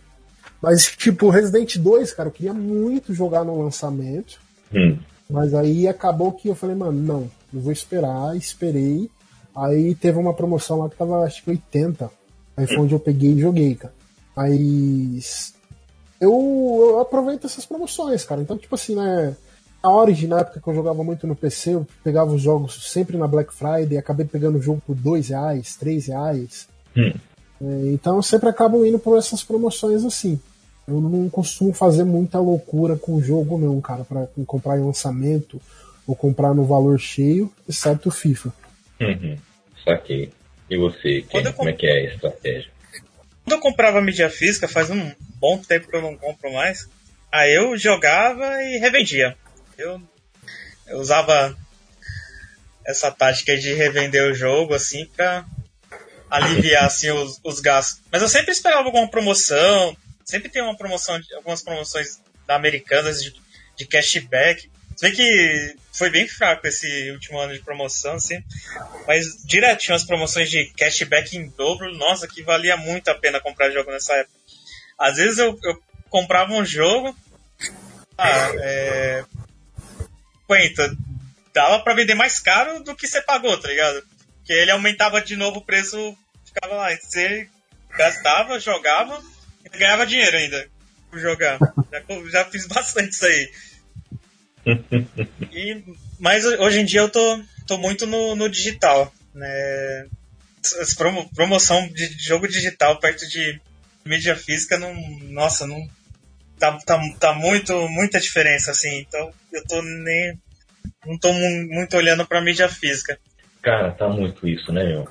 Mas, *laughs* tipo, Resident 2, cara, eu queria muito jogar no lançamento. Hum. Mas aí acabou que eu falei, mano, não, eu vou esperar, esperei. Aí teve uma promoção lá que tava acho que 80. Aí foi onde eu peguei e joguei, cara. Mas eu, eu aproveito essas promoções, cara. Então, tipo assim, né? A Origin, na época que eu jogava muito no PC, eu pegava os jogos sempre na Black Friday, acabei pegando o jogo por 2 reais, 3 reais. Hum. É, então eu sempre acabo indo por essas promoções assim. Eu não costumo fazer muita loucura com o jogo, não, cara, para comprar em lançamento ou comprar no valor cheio, exceto o FIFA. Uhum. Saquei. E você, Ken, como é que é a estratégia? Quando eu comprava mídia física, faz um bom tempo que eu não compro mais, aí eu jogava e revendia. Eu, eu usava essa tática de revender o jogo, assim, pra aliviar, assim, os, os gastos. Mas eu sempre esperava alguma promoção, sempre tem uma promoção, algumas promoções da Americanas de, de cashback. Você vê que foi bem fraco esse último ano de promoção, assim. Mas direto tinha as promoções de cashback em dobro. Nossa, que valia muito a pena comprar jogo nessa época. Às vezes eu, eu comprava um jogo. Ah, é. Quenta, dava para vender mais caro do que você pagou, tá ligado? Porque ele aumentava de novo o preço, ficava lá. Você gastava, jogava, ganhava dinheiro ainda por jogar. já, já fiz bastante isso aí. e, mas hoje em dia eu tô, tô muito no, no digital. Né? Promo, promoção de jogo digital perto de mídia física, não, nossa, não. Tá, tá, tá muito, muita diferença, assim. Então eu tô nem. Não tô muito olhando pra mídia física. Cara, tá muito isso, né, meu?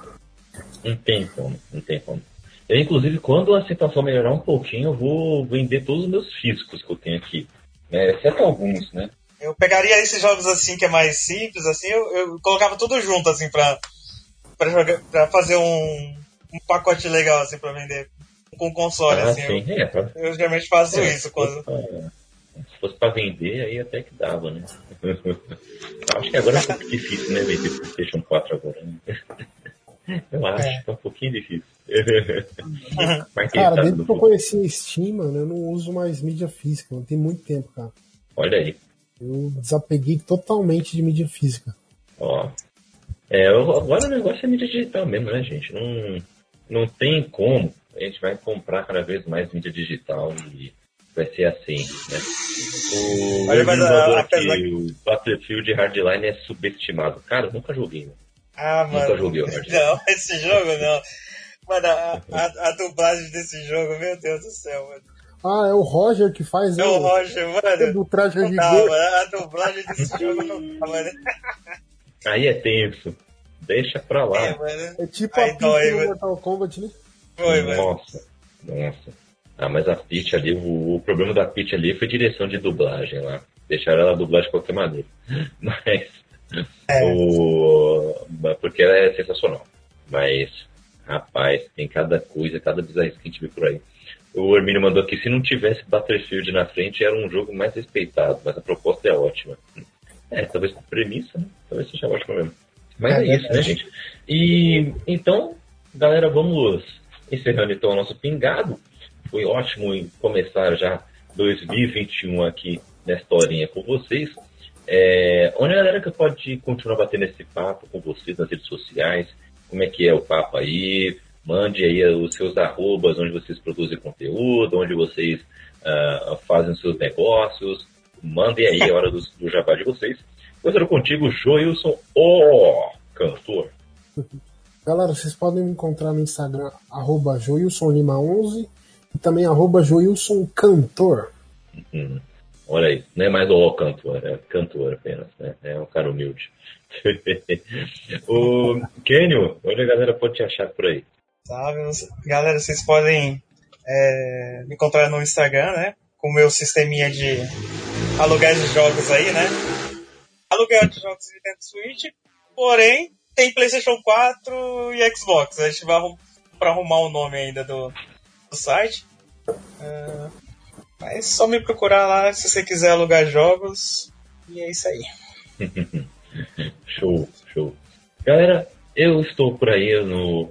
Não tem como, não tem como. Eu, inclusive, quando a situação melhorar um pouquinho, eu vou vender todos os meus físicos que eu tenho aqui. É, exceto alguns, né? Eu pegaria esses jogos assim que é mais simples, assim, eu, eu colocava tudo junto, assim, pra, pra, jogar, pra fazer um, um pacote legal, assim, pra vender com console, ah, assim. Sim. Eu, é, pra... eu geralmente faço é, isso. Quando... Se fosse, pra, se fosse pra vender, aí até que dava, né? *laughs* Acho que agora é um pouco difícil, né, vender PlayStation 4 agora, né? *laughs* Eu acho é. que é um pouquinho difícil. *laughs* cara, desde que eu conheci a Steam, mano, eu não uso mais mídia física, não tem muito tempo, cara. Olha aí. Eu desapeguei totalmente de mídia física. Ó. É, agora o negócio é mídia digital mesmo, né, gente? Não, não tem como. A gente vai comprar cada vez mais mídia digital e vai ser assim, né? O Olha, mas a- aqui, apesar- o Battlefield Hardline é subestimado. Cara, eu nunca joguei. né? Ah, Nunca mano. joguei o Hard. Não, *laughs* esse jogo não. Mano, a, a, a dublagem desse jogo, meu Deus do céu, mano. Ah, é o Roger que faz É o Roger, mano. do traje a Não dá, mano. A dublagem desse jogo não dá, mano. Aí é tenso. Deixa pra lá. É, mano. É tipo Ai, a dói, mano. Mortal Kombat, né? Foi, mano. Nossa, nossa. Ah, mas a Peach ali, o, o problema da Peach ali foi direção de dublagem lá. Deixaram ela dublar de qualquer maneira. *laughs* Mas. É. O, porque ela é sensacional. Mas, rapaz, tem cada coisa, cada bizarrice que a gente vê por aí. O Hermínio mandou aqui, se não tivesse Battlefield na frente, era um jogo mais respeitado, mas a proposta é ótima. É, talvez com premissa, né? Talvez seja ótima mesmo. Mas É é, isso, né, gente? E então, galera, vamos encerrando então o nosso pingado. Foi ótimo em começar já 2021 aqui nesta horinha com vocês. É, onde a galera que pode continuar batendo esse papo com vocês nas redes sociais? Como é que é o papo aí? Mande aí os seus arrobas, onde vocês produzem conteúdo, onde vocês ah, fazem os seus negócios. Mandem aí a hora do, do jabá de vocês. Começando contigo, Joilson, o cantor. *laughs* Galera, vocês podem me encontrar no Instagram, arroba joilsonlima11 e também arroba joilsoncantor. Hum, olha aí, não é mais o cantor, é cantor apenas, né? É um cara humilde. *laughs* o Kenio, onde a galera pode te achar por aí? Sabe? Galera, vocês podem é, me encontrar no Instagram, né? Com o meu sisteminha de aluguéis de jogos aí, né? Aluguel de jogos de Nintendo Switch, porém, tem PlayStation 4 e Xbox. A gente vai pra arrumar o nome ainda do, do site. É, mas é só me procurar lá se você quiser alugar jogos. E é isso aí. *laughs* Show, show. Galera, eu estou por aí no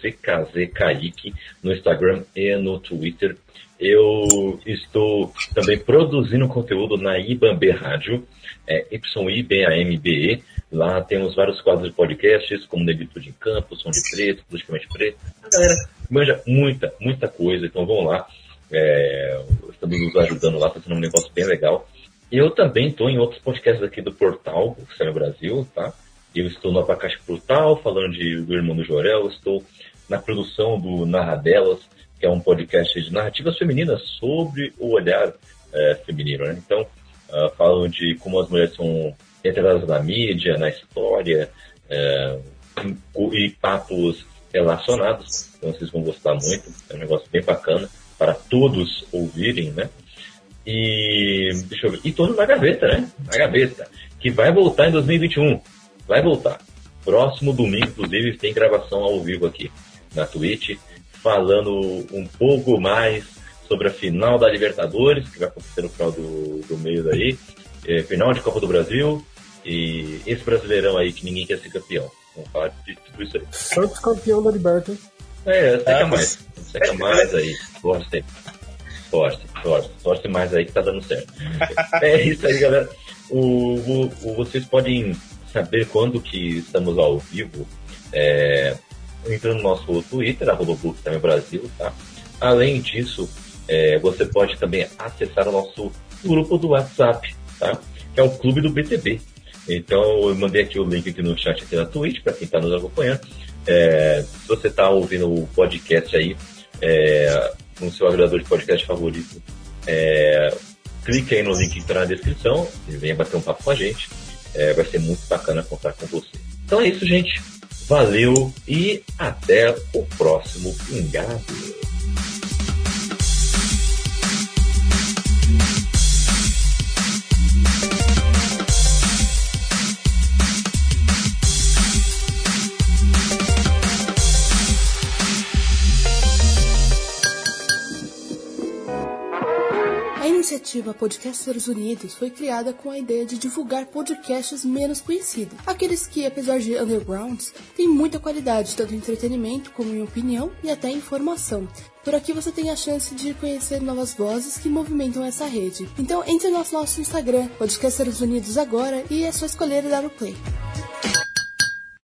CKZKaique, no Instagram e no Twitter. Eu estou também produzindo conteúdo na Ibambe Rádio, é YIBAMBE. Lá temos vários quadros de podcasts, como Negritude em Campo, Som de Preto, Politicamente Preto. A galera manja muita, muita coisa, então vão lá. É, estamos nos ajudando lá, fazendo um negócio bem legal. Eu também estou em outros podcasts aqui do Portal, que está no Brasil, tá? Eu estou no Abacaxi Portal, falando de, do Irmão do Jorel. Estou na produção do Narradelas, que é um podcast de narrativas femininas sobre o olhar é, feminino, né? Então, ah, falam de como as mulheres são retratadas na mídia, na história, é, e papos relacionados. Então, vocês vão gostar muito. É um negócio bem bacana para todos ouvirem, né? E deixa eu ver. E todo na gaveta, né? Na gaveta. Que vai voltar em 2021. Vai voltar. Próximo domingo, inclusive, tem gravação ao vivo aqui na Twitch, falando um pouco mais sobre a final da Libertadores, que vai acontecer no final do, do mês aí. É, final de Copa do Brasil. E esse brasileirão aí que ninguém quer ser campeão. Vamos falar de tudo isso aí. Santos campeão da Libertadores. É, seca Ah, mais. Seca mais aí. Torce. Torce, torce. Torce mais aí que tá dando certo. É isso aí, galera. O, o- o- vocês podem saber quando que estamos ao vivo é, entrando no nosso Twitter, arroba Bookstime Brasil, tá? Além disso, é, você pode também acessar o nosso grupo do WhatsApp, tá? Que é o Clube do BTB. Então, eu mandei aqui o link aqui no chat aqui na Twitch, para quem está nos acompanhando. É, se você está ouvindo o podcast aí, é, no seu agregador de podcast favorito, é, clique aí no link que está na descrição e venha bater um papo com a gente. É, vai ser muito bacana contar com você. Então é isso, gente. Valeu e até o próximo Pingado. Iniciativa Podcasters Unidos foi criada com a ideia de divulgar podcasts menos conhecidos, aqueles que, apesar de undergrounds, têm muita qualidade, tanto em entretenimento como em opinião e até informação. Por aqui você tem a chance de conhecer novas vozes que movimentam essa rede. Então entre no nosso Instagram, Podcasters Unidos agora, e é só escolher dar o play.